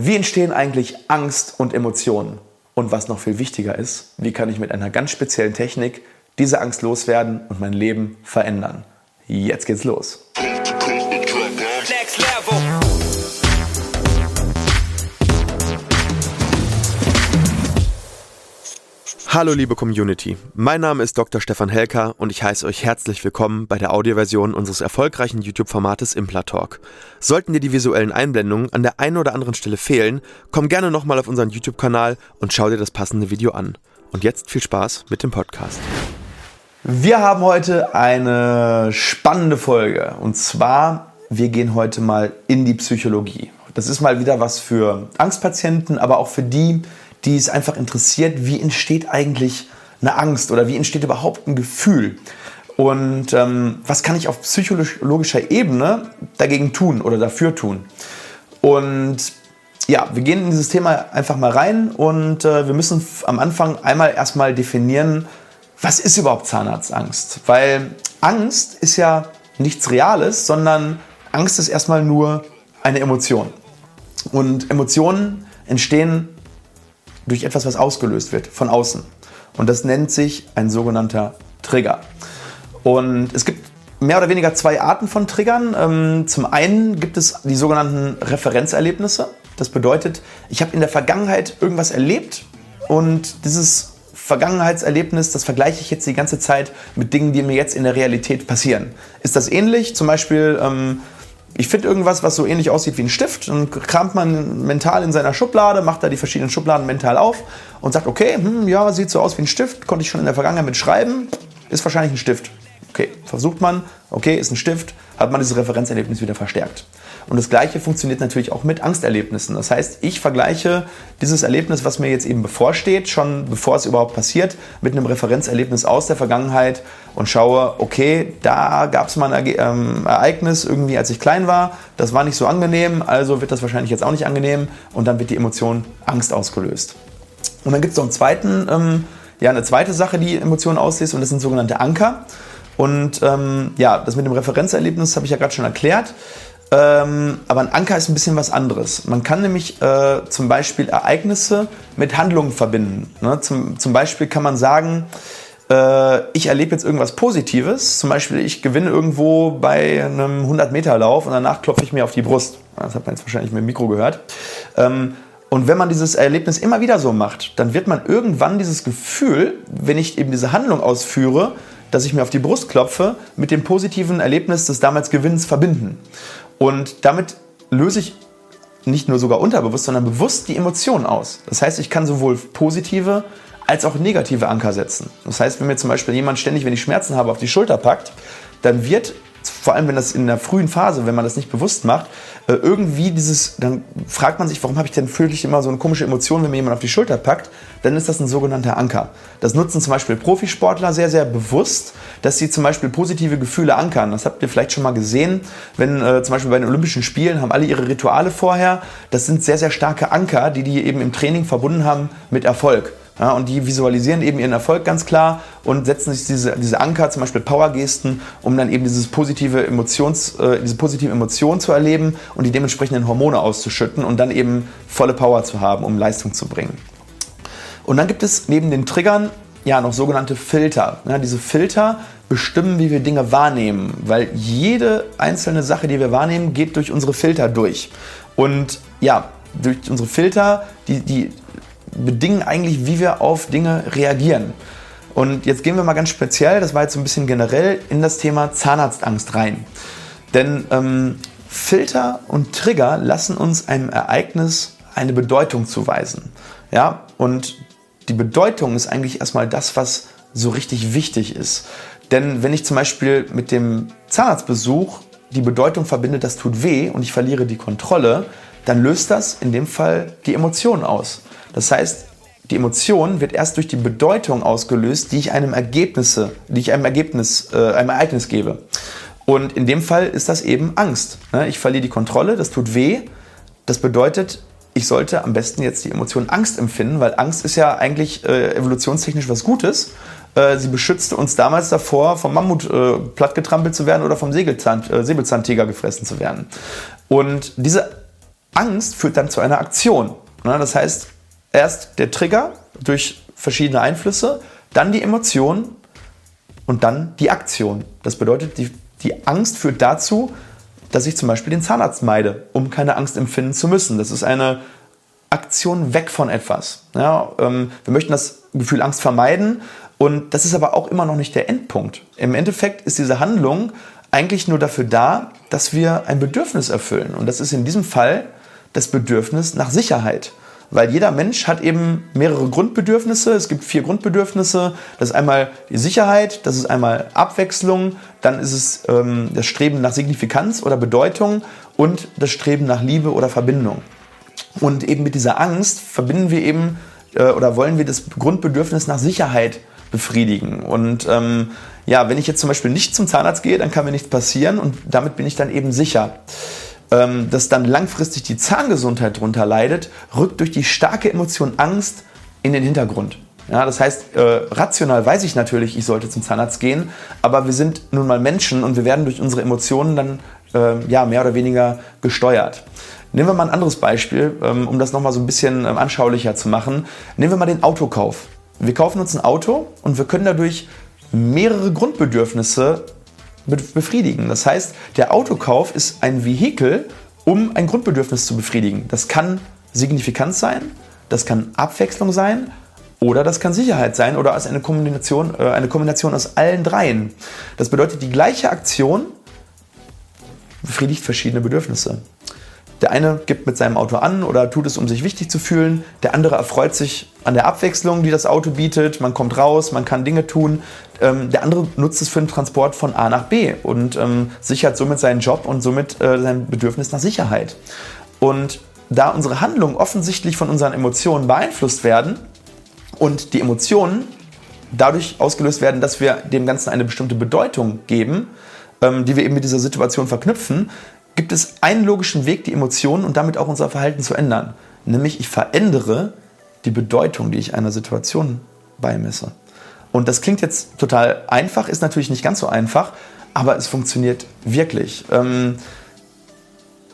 Wie entstehen eigentlich Angst und Emotionen? Und was noch viel wichtiger ist, wie kann ich mit einer ganz speziellen Technik diese Angst loswerden und mein Leben verändern? Jetzt geht's los. Hallo liebe Community, mein Name ist Dr. Stefan Helker und ich heiße euch herzlich willkommen bei der Audioversion unseres erfolgreichen YouTube-Formates Implatalk. Sollten dir die visuellen Einblendungen an der einen oder anderen Stelle fehlen, komm gerne nochmal auf unseren YouTube-Kanal und schau dir das passende Video an. Und jetzt viel Spaß mit dem Podcast. Wir haben heute eine spannende Folge und zwar, wir gehen heute mal in die Psychologie. Das ist mal wieder was für Angstpatienten, aber auch für die, die es einfach interessiert, wie entsteht eigentlich eine Angst oder wie entsteht überhaupt ein Gefühl. Und ähm, was kann ich auf psychologischer Ebene dagegen tun oder dafür tun? Und ja, wir gehen in dieses Thema einfach mal rein und äh, wir müssen am Anfang einmal erstmal definieren, was ist überhaupt Zahnarztangst? Weil Angst ist ja nichts Reales, sondern Angst ist erstmal nur eine Emotion. Und Emotionen entstehen durch etwas, was ausgelöst wird von außen. Und das nennt sich ein sogenannter Trigger. Und es gibt mehr oder weniger zwei Arten von Triggern. Ähm, zum einen gibt es die sogenannten Referenzerlebnisse. Das bedeutet, ich habe in der Vergangenheit irgendwas erlebt und dieses Vergangenheitserlebnis, das vergleiche ich jetzt die ganze Zeit mit Dingen, die mir jetzt in der Realität passieren. Ist das ähnlich? Zum Beispiel, ähm, ich finde irgendwas, was so ähnlich aussieht wie ein Stift. Dann kramt man mental in seiner Schublade, macht da die verschiedenen Schubladen mental auf und sagt, okay, hm, ja, sieht so aus wie ein Stift, konnte ich schon in der Vergangenheit mit schreiben, ist wahrscheinlich ein Stift. Okay, versucht man, okay, ist ein Stift, hat man dieses Referenzerlebnis wieder verstärkt. Und das Gleiche funktioniert natürlich auch mit Angsterlebnissen. Das heißt, ich vergleiche dieses Erlebnis, was mir jetzt eben bevorsteht, schon bevor es überhaupt passiert, mit einem Referenzerlebnis aus der Vergangenheit und schaue, okay, da gab es mal ein ähm, Ereignis irgendwie, als ich klein war, das war nicht so angenehm, also wird das wahrscheinlich jetzt auch nicht angenehm und dann wird die Emotion Angst ausgelöst. Und dann gibt es noch einen zweiten, ähm, ja, eine zweite Sache, die Emotionen auslöst und das sind sogenannte Anker. Und ähm, ja, das mit dem Referenzerlebnis habe ich ja gerade schon erklärt. Ähm, aber ein Anker ist ein bisschen was anderes. Man kann nämlich äh, zum Beispiel Ereignisse mit Handlungen verbinden. Ne? Zum, zum Beispiel kann man sagen, äh, ich erlebe jetzt irgendwas Positives. Zum Beispiel, ich gewinne irgendwo bei einem 100-Meter-Lauf und danach klopfe ich mir auf die Brust. Das hat man jetzt wahrscheinlich mit dem Mikro gehört. Ähm, und wenn man dieses Erlebnis immer wieder so macht, dann wird man irgendwann dieses Gefühl, wenn ich eben diese Handlung ausführe, dass ich mir auf die Brust klopfe, mit dem positiven Erlebnis des damals Gewinns verbinden. Und damit löse ich nicht nur sogar unterbewusst, sondern bewusst die Emotionen aus. Das heißt, ich kann sowohl positive als auch negative Anker setzen. Das heißt, wenn mir zum Beispiel jemand ständig, wenn ich Schmerzen habe, auf die Schulter packt, dann wird vor allem wenn das in der frühen Phase, wenn man das nicht bewusst macht, äh, irgendwie dieses, dann fragt man sich, warum habe ich denn fühle ich immer so eine komische Emotion, wenn mir jemand auf die Schulter packt, dann ist das ein sogenannter Anker. Das nutzen zum Beispiel Profisportler sehr, sehr bewusst, dass sie zum Beispiel positive Gefühle ankern. Das habt ihr vielleicht schon mal gesehen, wenn äh, zum Beispiel bei den Olympischen Spielen haben alle ihre Rituale vorher. Das sind sehr, sehr starke Anker, die die eben im Training verbunden haben mit Erfolg. Ja, und die visualisieren eben ihren Erfolg ganz klar und setzen sich diese, diese Anker, zum Beispiel Powergesten, um dann eben dieses positive Emotions, äh, diese positive Emotion zu erleben und die dementsprechenden Hormone auszuschütten und dann eben volle Power zu haben, um Leistung zu bringen. Und dann gibt es neben den Triggern ja noch sogenannte Filter. Ja, diese Filter bestimmen, wie wir Dinge wahrnehmen, weil jede einzelne Sache, die wir wahrnehmen, geht durch unsere Filter durch. Und ja, durch unsere Filter, die, die bedingen eigentlich, wie wir auf Dinge reagieren. Und jetzt gehen wir mal ganz speziell, das war jetzt so ein bisschen generell, in das Thema Zahnarztangst rein. Denn ähm, Filter und Trigger lassen uns einem Ereignis eine Bedeutung zuweisen. Ja, und die Bedeutung ist eigentlich erstmal das, was so richtig wichtig ist. Denn wenn ich zum Beispiel mit dem Zahnarztbesuch die Bedeutung verbinde, das tut weh und ich verliere die Kontrolle, dann löst das in dem Fall die Emotion aus. Das heißt, die Emotion wird erst durch die Bedeutung ausgelöst, die ich einem Ergebnisse, die ich einem Ergebnis, äh, einem Ereignis gebe. Und in dem Fall ist das eben Angst. Ne? Ich verliere die Kontrolle, das tut weh. Das bedeutet, ich sollte am besten jetzt die Emotion Angst empfinden, weil Angst ist ja eigentlich äh, evolutionstechnisch was Gutes. Äh, sie beschützte uns damals davor, vom Mammut äh, plattgetrampelt zu werden oder vom Säbelzahn, äh, Säbelzahntiger gefressen zu werden. Und diese Angst führt dann zu einer Aktion. Das heißt, erst der Trigger durch verschiedene Einflüsse, dann die Emotion und dann die Aktion. Das bedeutet, die, die Angst führt dazu, dass ich zum Beispiel den Zahnarzt meide, um keine Angst empfinden zu müssen. Das ist eine Aktion weg von etwas. Ja, ähm, wir möchten das Gefühl Angst vermeiden und das ist aber auch immer noch nicht der Endpunkt. Im Endeffekt ist diese Handlung eigentlich nur dafür da, dass wir ein Bedürfnis erfüllen. Und das ist in diesem Fall das Bedürfnis nach Sicherheit. Weil jeder Mensch hat eben mehrere Grundbedürfnisse. Es gibt vier Grundbedürfnisse. Das ist einmal die Sicherheit, das ist einmal Abwechslung, dann ist es ähm, das Streben nach Signifikanz oder Bedeutung und das Streben nach Liebe oder Verbindung. Und eben mit dieser Angst verbinden wir eben äh, oder wollen wir das Grundbedürfnis nach Sicherheit befriedigen. Und ähm, ja, wenn ich jetzt zum Beispiel nicht zum Zahnarzt gehe, dann kann mir nichts passieren und damit bin ich dann eben sicher. Ähm, dass dann langfristig die Zahngesundheit darunter leidet, rückt durch die starke Emotion Angst in den Hintergrund. Ja, das heißt, äh, rational weiß ich natürlich, ich sollte zum Zahnarzt gehen, aber wir sind nun mal Menschen und wir werden durch unsere Emotionen dann äh, ja, mehr oder weniger gesteuert. Nehmen wir mal ein anderes Beispiel, ähm, um das nochmal so ein bisschen ähm, anschaulicher zu machen. Nehmen wir mal den Autokauf. Wir kaufen uns ein Auto und wir können dadurch mehrere Grundbedürfnisse befriedigen. Das heißt, der Autokauf ist ein Vehikel, um ein Grundbedürfnis zu befriedigen. Das kann Signifikanz sein, das kann Abwechslung sein oder das kann Sicherheit sein oder als eine Kombination, äh, eine Kombination aus allen dreien. Das bedeutet, die gleiche Aktion befriedigt verschiedene Bedürfnisse. Der eine gibt mit seinem Auto an oder tut es, um sich wichtig zu fühlen. Der andere erfreut sich an der Abwechslung, die das Auto bietet. Man kommt raus, man kann Dinge tun. Ähm, der andere nutzt es für den Transport von A nach B und ähm, sichert somit seinen Job und somit äh, sein Bedürfnis nach Sicherheit. Und da unsere Handlungen offensichtlich von unseren Emotionen beeinflusst werden und die Emotionen dadurch ausgelöst werden, dass wir dem Ganzen eine bestimmte Bedeutung geben, ähm, die wir eben mit dieser Situation verknüpfen, gibt es einen logischen Weg, die Emotionen und damit auch unser Verhalten zu ändern. Nämlich ich verändere die Bedeutung, die ich einer Situation beimesse. Und das klingt jetzt total einfach, ist natürlich nicht ganz so einfach, aber es funktioniert wirklich. Ähm,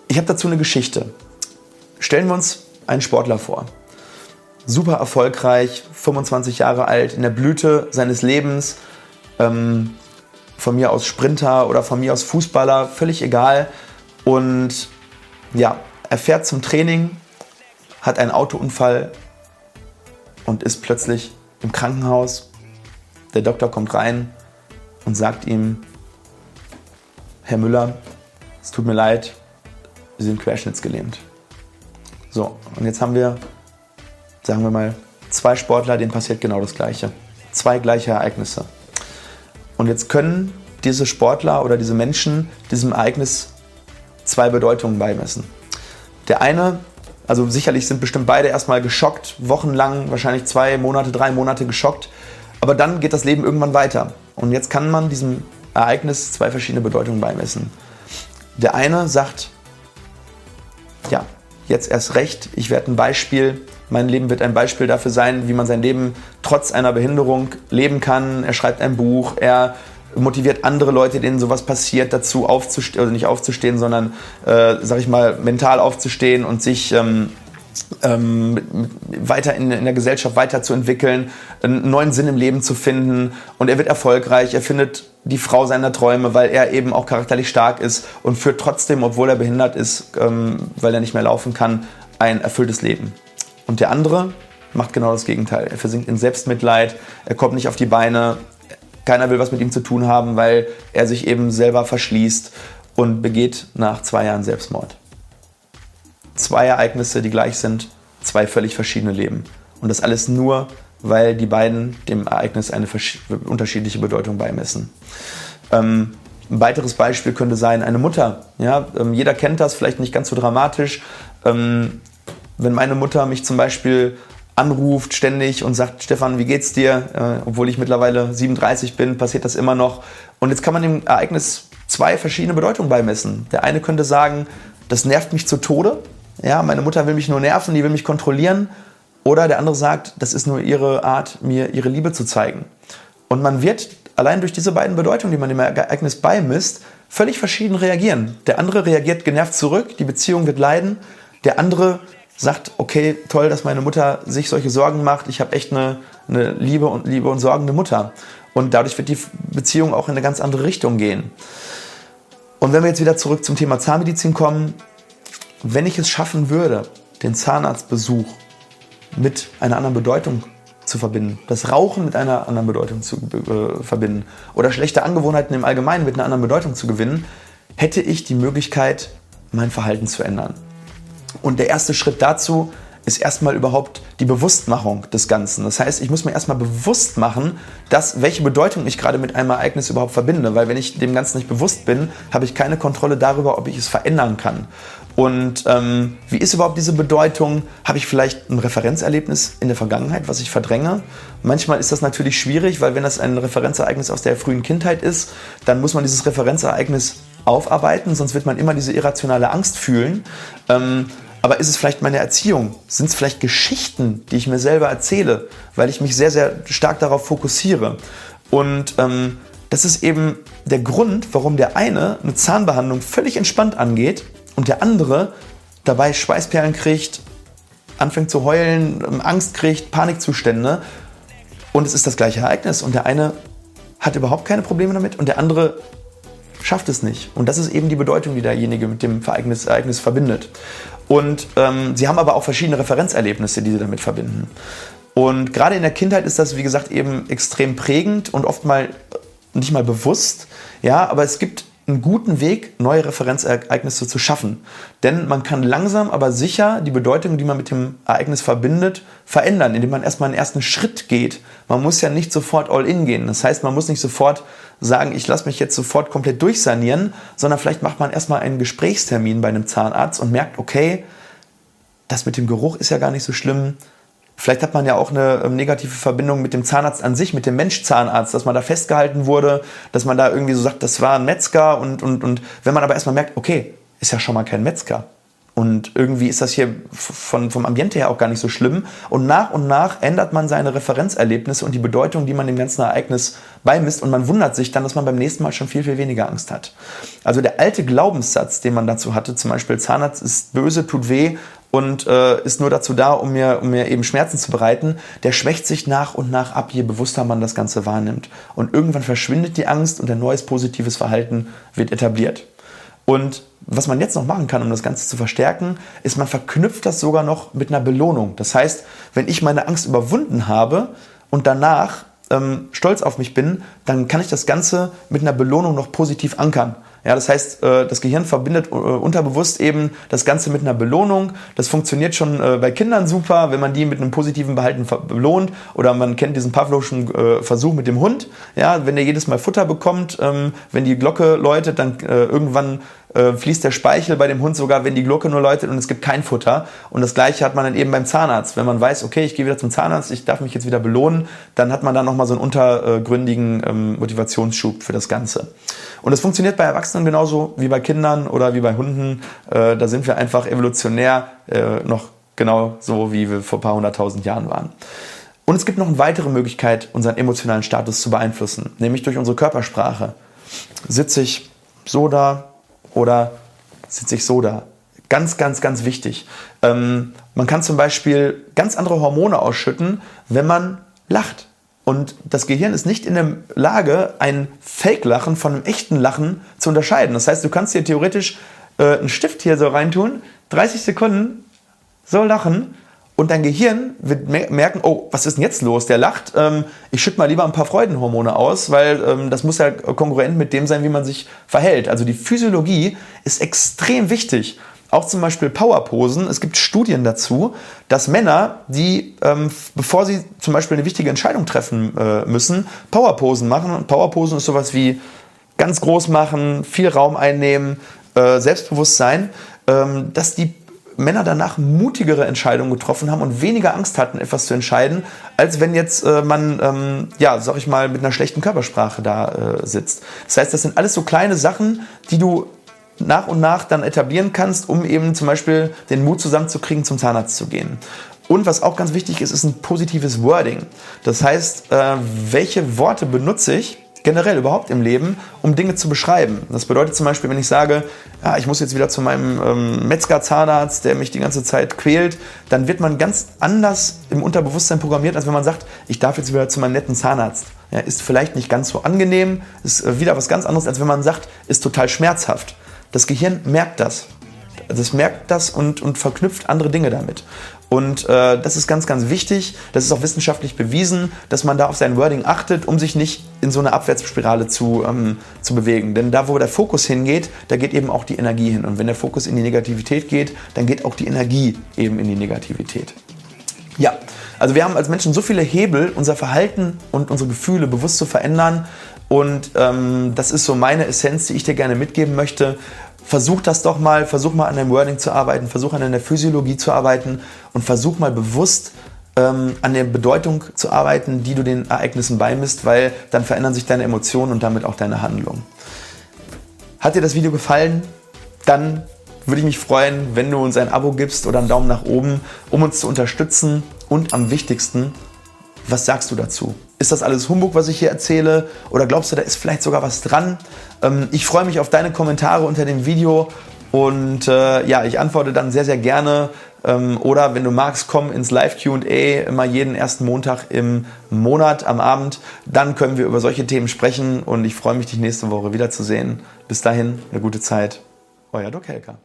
ich habe dazu eine Geschichte. Stellen wir uns einen Sportler vor. Super erfolgreich, 25 Jahre alt, in der Blüte seines Lebens. Ähm, von mir aus Sprinter oder von mir aus Fußballer, völlig egal. Und ja, er fährt zum Training, hat einen Autounfall und ist plötzlich im Krankenhaus. Der Doktor kommt rein und sagt ihm, Herr Müller, es tut mir leid, Sie sind querschnittsgelähmt. So, und jetzt haben wir, sagen wir mal, zwei Sportler, denen passiert genau das Gleiche. Zwei gleiche Ereignisse. Und jetzt können diese Sportler oder diese Menschen diesem Ereignis zwei Bedeutungen beimessen. Der eine, also sicherlich sind bestimmt beide erstmal geschockt, wochenlang, wahrscheinlich zwei Monate, drei Monate geschockt, aber dann geht das Leben irgendwann weiter. Und jetzt kann man diesem Ereignis zwei verschiedene Bedeutungen beimessen. Der eine sagt, ja, jetzt erst recht, ich werde ein Beispiel, mein Leben wird ein Beispiel dafür sein, wie man sein Leben trotz einer Behinderung leben kann. Er schreibt ein Buch, er motiviert andere Leute, denen sowas passiert, dazu aufzustehen, also nicht aufzustehen, sondern, äh, sag ich mal, mental aufzustehen und sich ähm, ähm, weiter in, in, der Gesellschaft weiterzuentwickeln, einen neuen Sinn im Leben zu finden. Und er wird erfolgreich, er findet die Frau seiner Träume, weil er eben auch charakterlich stark ist und führt trotzdem, obwohl er behindert ist, ähm, weil er nicht mehr laufen kann, ein erfülltes Leben. Und der andere macht genau das Gegenteil. Er versinkt in Selbstmitleid, er kommt nicht auf die Beine, keiner will was mit ihm zu tun haben, weil er sich eben selber verschließt und begeht nach zwei Jahren Selbstmord. Zwei Ereignisse, die gleich sind, zwei völlig verschiedene Leben. Und das alles nur, weil die beiden dem Ereignis eine unterschiedliche Bedeutung beimessen. Ähm, ein weiteres Beispiel könnte sein eine Mutter. Ja, ähm, jeder kennt das, vielleicht nicht ganz so dramatisch. Ähm, wenn meine Mutter mich zum Beispiel anruft ständig und sagt, Stefan, wie geht's dir? Äh, obwohl ich mittlerweile 37 bin, passiert das immer noch. Und jetzt kann man dem Ereignis zwei verschiedene Bedeutungen beimessen. Der eine könnte sagen, das nervt mich zu Tode. Ja, meine Mutter will mich nur nerven, die will mich kontrollieren. Oder der andere sagt, das ist nur ihre Art, mir ihre Liebe zu zeigen. Und man wird allein durch diese beiden Bedeutungen, die man dem Ereignis beimisst, völlig verschieden reagieren. Der andere reagiert genervt zurück, die Beziehung wird leiden Der andere sagt, okay, toll, dass meine Mutter sich solche Sorgen macht. Ich habe echt eine, eine liebe und liebe und sorgende Mutter. Und dadurch wird die Beziehung auch in eine ganz andere Richtung gehen. Und wenn wir jetzt wieder zurück zum Thema Zahnmedizin kommen, wenn ich es schaffen würde, den Zahnarztbesuch mit einer anderen Bedeutung zu verbinden, das Rauchen mit einer anderen Bedeutung zu äh, verbinden oder schlechte Angewohnheiten im Allgemeinen mit einer anderen Bedeutung zu gewinnen, hätte ich die Möglichkeit, mein Verhalten zu ändern. Und der erste Schritt dazu ist erstmal überhaupt die Bewusstmachung des Ganzen. Das heißt, ich muss mir erstmal bewusst machen, dass, welche Bedeutung ich gerade mit einem Ereignis überhaupt verbinde. Weil wenn ich dem Ganzen nicht bewusst bin, habe ich keine Kontrolle darüber, ob ich es verändern kann. Und ähm, wie ist überhaupt diese Bedeutung? Habe ich vielleicht ein Referenzerlebnis in der Vergangenheit, was ich verdränge? Manchmal ist das natürlich schwierig, weil wenn das ein Referenzereignis aus der frühen Kindheit ist, dann muss man dieses Referenzereignis aufarbeiten, sonst wird man immer diese irrationale Angst fühlen. Ähm, aber ist es vielleicht meine Erziehung? Sind es vielleicht Geschichten, die ich mir selber erzähle, weil ich mich sehr, sehr stark darauf fokussiere? Und ähm, das ist eben der Grund, warum der eine eine Zahnbehandlung völlig entspannt angeht und der andere dabei Schweißperlen kriegt, anfängt zu heulen, ähm, Angst kriegt, Panikzustände. Und es ist das gleiche Ereignis. Und der eine hat überhaupt keine Probleme damit und der andere schafft es nicht. Und das ist eben die Bedeutung, die derjenige mit dem Ereignis, Ereignis verbindet. Und ähm, sie haben aber auch verschiedene Referenzerlebnisse, die sie damit verbinden. Und gerade in der Kindheit ist das, wie gesagt, eben extrem prägend und oft mal nicht mal bewusst. Ja, aber es gibt einen guten Weg, neue Referenzereignisse zu schaffen. Denn man kann langsam, aber sicher die Bedeutung, die man mit dem Ereignis verbindet, verändern, indem man erstmal einen ersten Schritt geht. Man muss ja nicht sofort all in gehen. Das heißt, man muss nicht sofort sagen, ich lasse mich jetzt sofort komplett durchsanieren, sondern vielleicht macht man erstmal einen Gesprächstermin bei einem Zahnarzt und merkt, okay, das mit dem Geruch ist ja gar nicht so schlimm. Vielleicht hat man ja auch eine ähm, negative Verbindung mit dem Zahnarzt an sich, mit dem Mensch-Zahnarzt, dass man da festgehalten wurde, dass man da irgendwie so sagt, das war ein Metzger und, und, und wenn man aber erstmal merkt, okay, ist ja schon mal kein Metzger. Und irgendwie ist das hier von, vom Ambiente her auch gar nicht so schlimm. Und nach und nach ändert man seine Referenzerlebnisse und die Bedeutung, die man dem ganzen Ereignis beimisst. Und man wundert sich dann, dass man beim nächsten Mal schon viel, viel weniger Angst hat. Also der alte Glaubenssatz, den man dazu hatte, zum Beispiel Zahnarzt ist böse, tut weh und äh, ist nur dazu da, um mir, um mir eben Schmerzen zu bereiten, der schwächt sich nach und nach ab, je bewusster man das Ganze wahrnimmt. Und irgendwann verschwindet die Angst und ein neues positives Verhalten wird etabliert. Und was man jetzt noch machen kann, um das Ganze zu verstärken, ist, man verknüpft das sogar noch mit einer Belohnung. Das heißt, wenn ich meine Angst überwunden habe und danach ähm, stolz auf mich bin, dann kann ich das Ganze mit einer Belohnung noch positiv ankern. Ja, das heißt, äh, das Gehirn verbindet äh, unterbewusst eben das Ganze mit einer Belohnung. Das funktioniert schon äh, bei Kindern super, wenn man die mit einem positiven Behalten belohnt. Oder man kennt diesen Pavlovschen Versuch mit dem Hund. Ja, wenn der jedes Mal Futter bekommt, ähm, wenn die Glocke läutet, dann irgendwann äh, fließt der Speichel bei dem Hund sogar, wenn die Glocke nur läutet und es gibt kein Futter. Und das gleiche hat man dann eben beim Zahnarzt. Wenn man weiß, okay, ich gehe wieder zum Zahnarzt, ich darf mich jetzt wieder belohnen, dann hat man dann nochmal so einen untergründigen ähm, Motivationsschub für das Ganze. Und das funktioniert bei Erwachsenen genauso wie bei Kindern oder wie bei Hunden. Äh, da sind wir einfach evolutionär äh, noch genau so, wie wir vor ein paar hunderttausend Jahren waren. Und es gibt noch eine weitere Möglichkeit, unseren emotionalen Status zu beeinflussen, nämlich durch unsere Körpersprache. Sitze ich so da, oder sitze ich so da? Ganz, ganz, ganz wichtig. Ähm, man kann zum Beispiel ganz andere Hormone ausschütten, wenn man lacht. Und das Gehirn ist nicht in der Lage, ein Fake-Lachen von einem echten Lachen zu unterscheiden. Das heißt, du kannst dir theoretisch äh, einen Stift hier so reintun, 30 Sekunden so lachen und dein Gehirn wird merken, oh, was ist denn jetzt los? Der lacht. Ähm, ich schütte mal lieber ein paar Freudenhormone aus, weil ähm, das muss ja konkurrent mit dem sein, wie man sich verhält. Also die Physiologie ist extrem wichtig. Auch zum Beispiel Powerposen. Es gibt Studien dazu, dass Männer, die, ähm, bevor sie zum Beispiel eine wichtige Entscheidung treffen äh, müssen, Powerposen machen. Und Powerposen ist sowas wie ganz groß machen, viel Raum einnehmen, äh, Selbstbewusstsein, ähm, dass die Männer danach mutigere Entscheidungen getroffen haben und weniger Angst hatten, etwas zu entscheiden, als wenn jetzt äh, man, ähm, ja, sag ich mal, mit einer schlechten Körpersprache da äh, sitzt. Das heißt, das sind alles so kleine Sachen, die du nach und nach dann etablieren kannst, um eben zum Beispiel den Mut zusammenzukriegen, zum Zahnarzt zu gehen. Und was auch ganz wichtig ist, ist ein positives Wording. Das heißt, äh, welche Worte benutze ich generell überhaupt im Leben, um Dinge zu beschreiben. Das bedeutet zum Beispiel, wenn ich sage, ja, ich muss jetzt wieder zu meinem ähm, Metzger-Zahnarzt, der mich die ganze Zeit quält, dann wird man ganz anders im Unterbewusstsein programmiert, als wenn man sagt, ich darf jetzt wieder zu meinem netten Zahnarzt. Ja, ist vielleicht nicht ganz so angenehm, ist äh, wieder was ganz anderes, als wenn man sagt, ist total schmerzhaft. Das Gehirn merkt das. Das merkt das und, und verknüpft andere Dinge damit. Und äh, das ist ganz, ganz wichtig. Das ist auch wissenschaftlich bewiesen, dass man da auf sein Wording achtet, um sich nicht in so eine Abwärtsspirale zu, ähm, zu bewegen. Denn da, wo der Fokus hingeht, da geht eben auch die Energie hin. Und wenn der Fokus in die Negativität geht, dann geht auch die Energie eben in die Negativität. Ja, also wir haben als Menschen so viele Hebel, unser Verhalten und unsere Gefühle bewusst zu verändern. Und ähm, das ist so meine Essenz, die ich dir gerne mitgeben möchte versuch das doch mal, versuch mal an deinem Wording zu arbeiten, versuch an deiner Physiologie zu arbeiten und versuch mal bewusst ähm, an der Bedeutung zu arbeiten, die du den Ereignissen beimisst, weil dann verändern sich deine Emotionen und damit auch deine Handlung. Hat dir das Video gefallen? Dann würde ich mich freuen, wenn du uns ein Abo gibst oder einen Daumen nach oben, um uns zu unterstützen und am wichtigsten, was sagst du dazu? Ist das alles Humbug, was ich hier erzähle? Oder glaubst du, da ist vielleicht sogar was dran? Ähm, ich freue mich auf deine Kommentare unter dem Video und äh, ja, ich antworte dann sehr, sehr gerne. Ähm, oder wenn du magst, komm ins Live QA immer jeden ersten Montag im Monat am Abend. Dann können wir über solche Themen sprechen und ich freue mich, dich nächste Woche wiederzusehen. Bis dahin, eine gute Zeit. Euer Doc Helker.